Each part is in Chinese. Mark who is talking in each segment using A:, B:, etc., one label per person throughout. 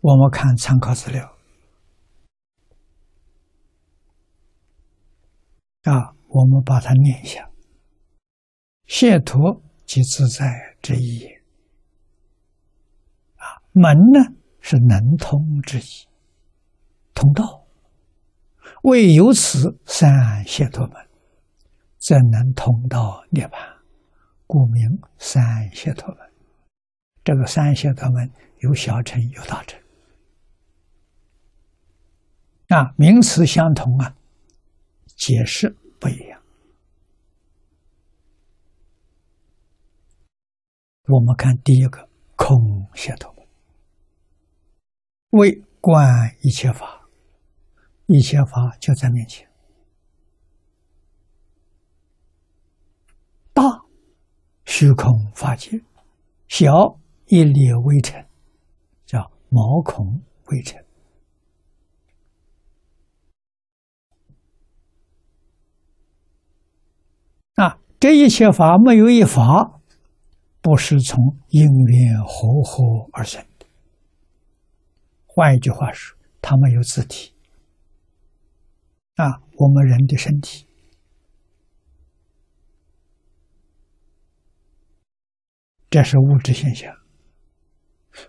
A: 我们看参考资料啊，我们把它念一下：解脱即自在之意。啊，门呢是能通之意，通道。为有此三解脱门，则能通到涅槃，故名三解脱门。这个三解脱门有小乘有大乘。啊，名词相同啊，解释不一样。我们看第一个空解脱门，为观一切法，一切法就在面前。大虚空法界，小一粒微尘，叫毛孔微尘。啊，这一切法没有一法不是从因缘和合而生的。换一句话说，它没有自体。啊，我们人的身体，这是物质现象。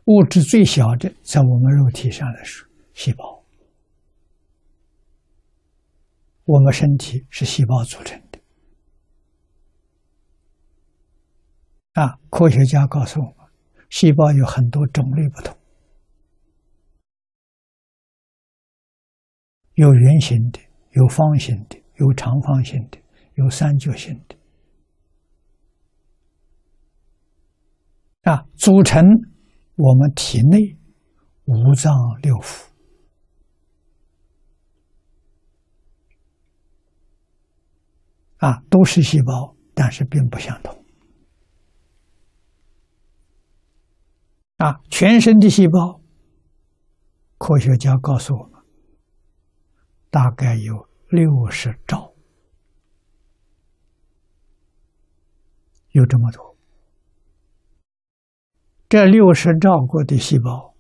A: 物质最小的，在我们肉体上来说，细胞。我们身体是细胞组成。啊，科学家告诉我们，细胞有很多种类不同，有圆形的，有方形的，有长方形的，有三角形的。啊，组成我们体内五脏六腑。啊，都是细胞，但是并不相同。全身的细胞，科学家告诉我们，大概有六十兆，有这么多。这六十兆个的细胞，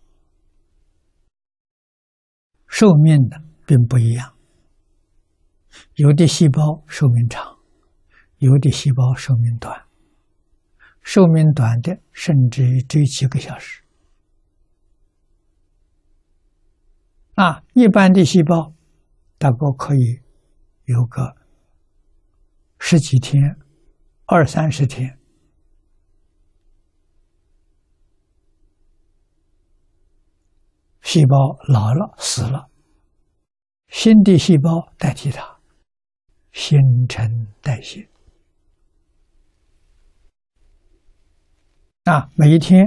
A: 寿命的并不一样，有的细胞寿命长，有的细胞寿命短。寿命短的，甚至于只有几个小时。啊，一般的细胞大概可以有个十几天、二三十天，细胞老了死了，新的细胞代替它，新陈代谢。啊，每一天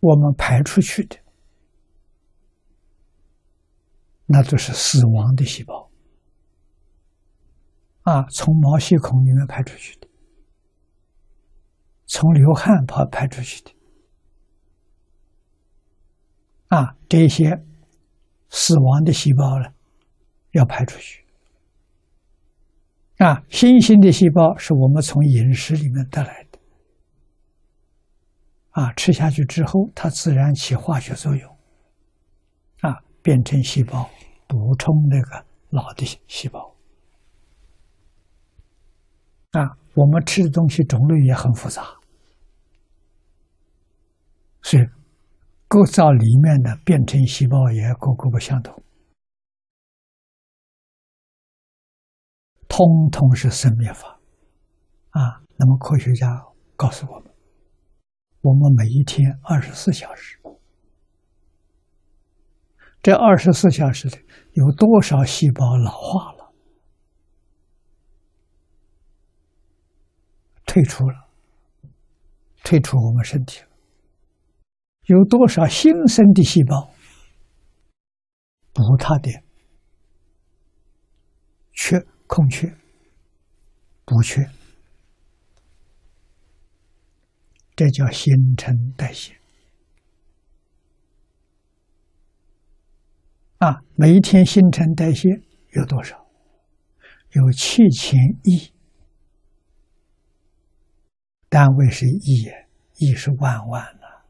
A: 我们排出去的，那都是死亡的细胞。啊，从毛细孔里面排出去的，从流汗排排出去的，啊，这些死亡的细胞呢，要排出去。啊，新兴的细胞是我们从饮食里面得来的。啊，吃下去之后，它自然起化学作用，变成细胞，补充那个老的细胞。啊，我们吃的东西种类也很复杂，所以构造里面的变成细胞也各个不相同，通通是生灭法。啊，那么科学家告诉我们。我们每一天二十四小时，这二十四小时里有多少细胞老化了、退出了、退出我们身体了？有多少新生的细胞补它的缺空缺、补缺？这叫新陈代谢啊！每一天新陈代谢有多少？有七千亿，单位是亿，亿是万万了。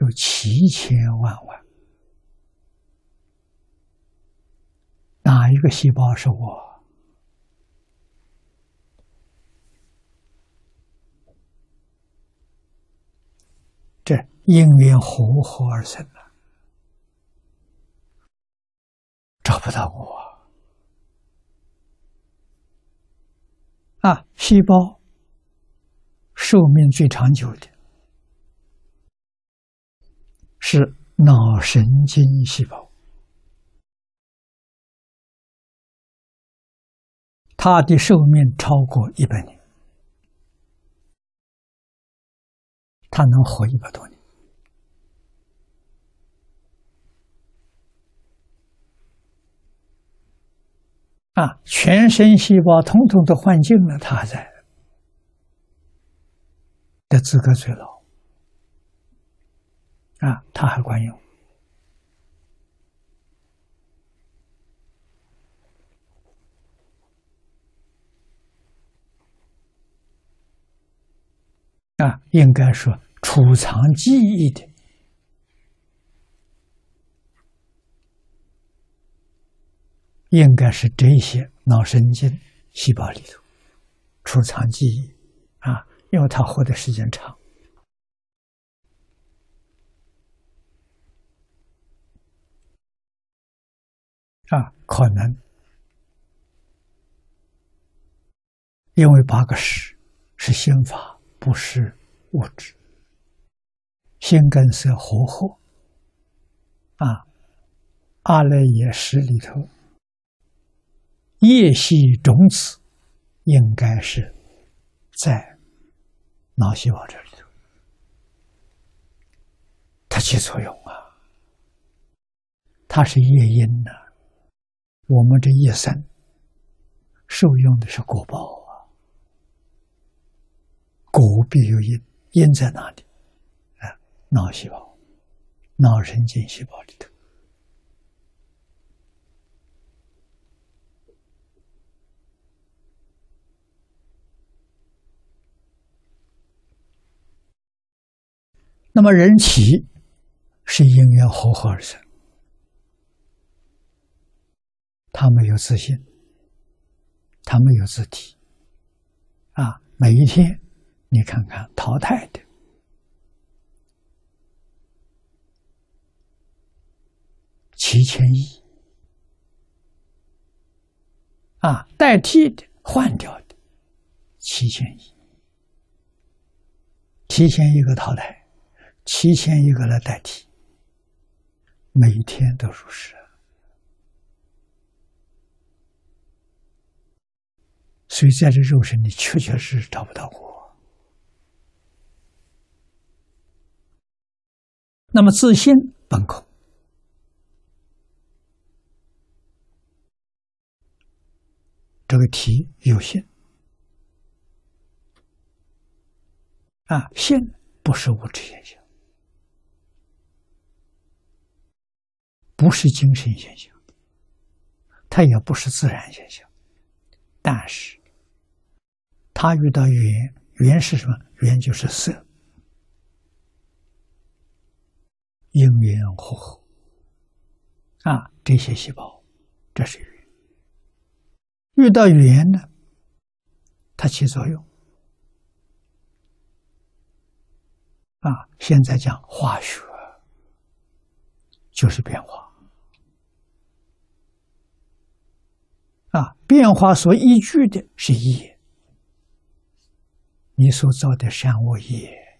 A: 有七千万万，哪一个细胞是我？这因缘和合而生的，找不到我啊！细胞寿命最长久的是脑神经细胞，它的寿命超过一百年。他能活一百多年啊！全身细胞统统都换净了，他还在的资格最老啊，他还管用啊，应该说。储藏记忆的，应该是这些脑神经细胞里头储藏记忆啊，因为它活的时间长啊，可能因为八个识是心法，不是物质。心根色和合啊，阿赖耶识里头，叶系种子应该是在脑细胞这里头，它起作用啊，它是业因呐。我们这一生受用的是果报啊，果必有因，因在哪里？啊脑细胞、脑神经细胞里头，那么人体是因缘和合而生，他没有自信，他没有自体，啊，每一天你看看淘汰的。七千亿啊，代替的换掉的七千亿，提前一个淘汰，七千一个来代替，每天都如是，所以在这肉身里确确实实找不到我。那么自信本空。这个题有限啊，限不是物质现象，不是精神现象，它也不是自然现象，但是它遇到缘，缘是什么？缘就是色，因缘和合啊，这些细胞，这是缘。遇到缘呢，它起作用啊。现在讲化学，就是变化啊。变化所依据的是业，你所造的善恶业，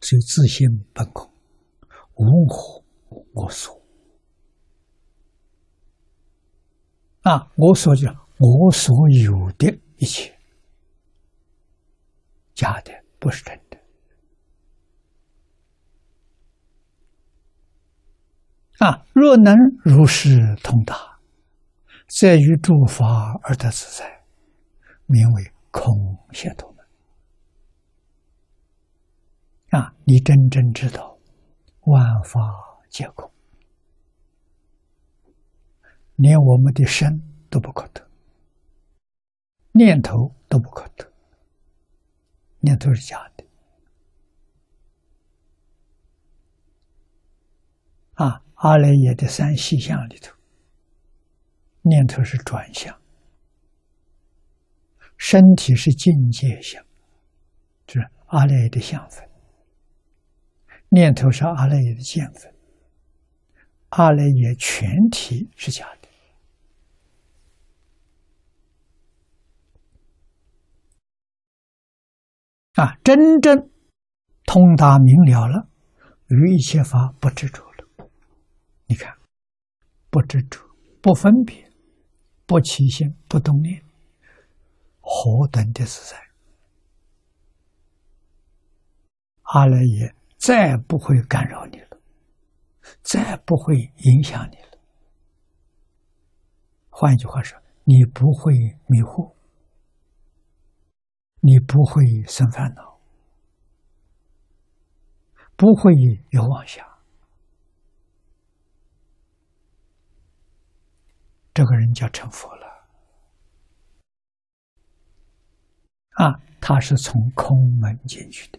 A: 所以自性本空，无我我所。啊！我所讲，我所有的一切，假的，不是真的。啊！若能如是通达，在于诸法而得自在，名为空解脱门。啊！你真正知道，万法皆空。连我们的身都不可得，念头都不可得，念头是假的。啊，阿赖耶的三细相里头，念头是转向，身体是境界相，就是阿赖耶的相分；念头是阿赖耶的见分。阿赖耶全体是假的。啊，真正通达明了了，于一切法不执着。你看，不执着，不分别，不起心，不动念，何等的自在！阿赖耶再不会干扰你了，再不会影响你了。换一句话说，你不会迷惑。你不会生烦恼，不会有妄想，这个人叫成佛了。啊，他是从空门进去的。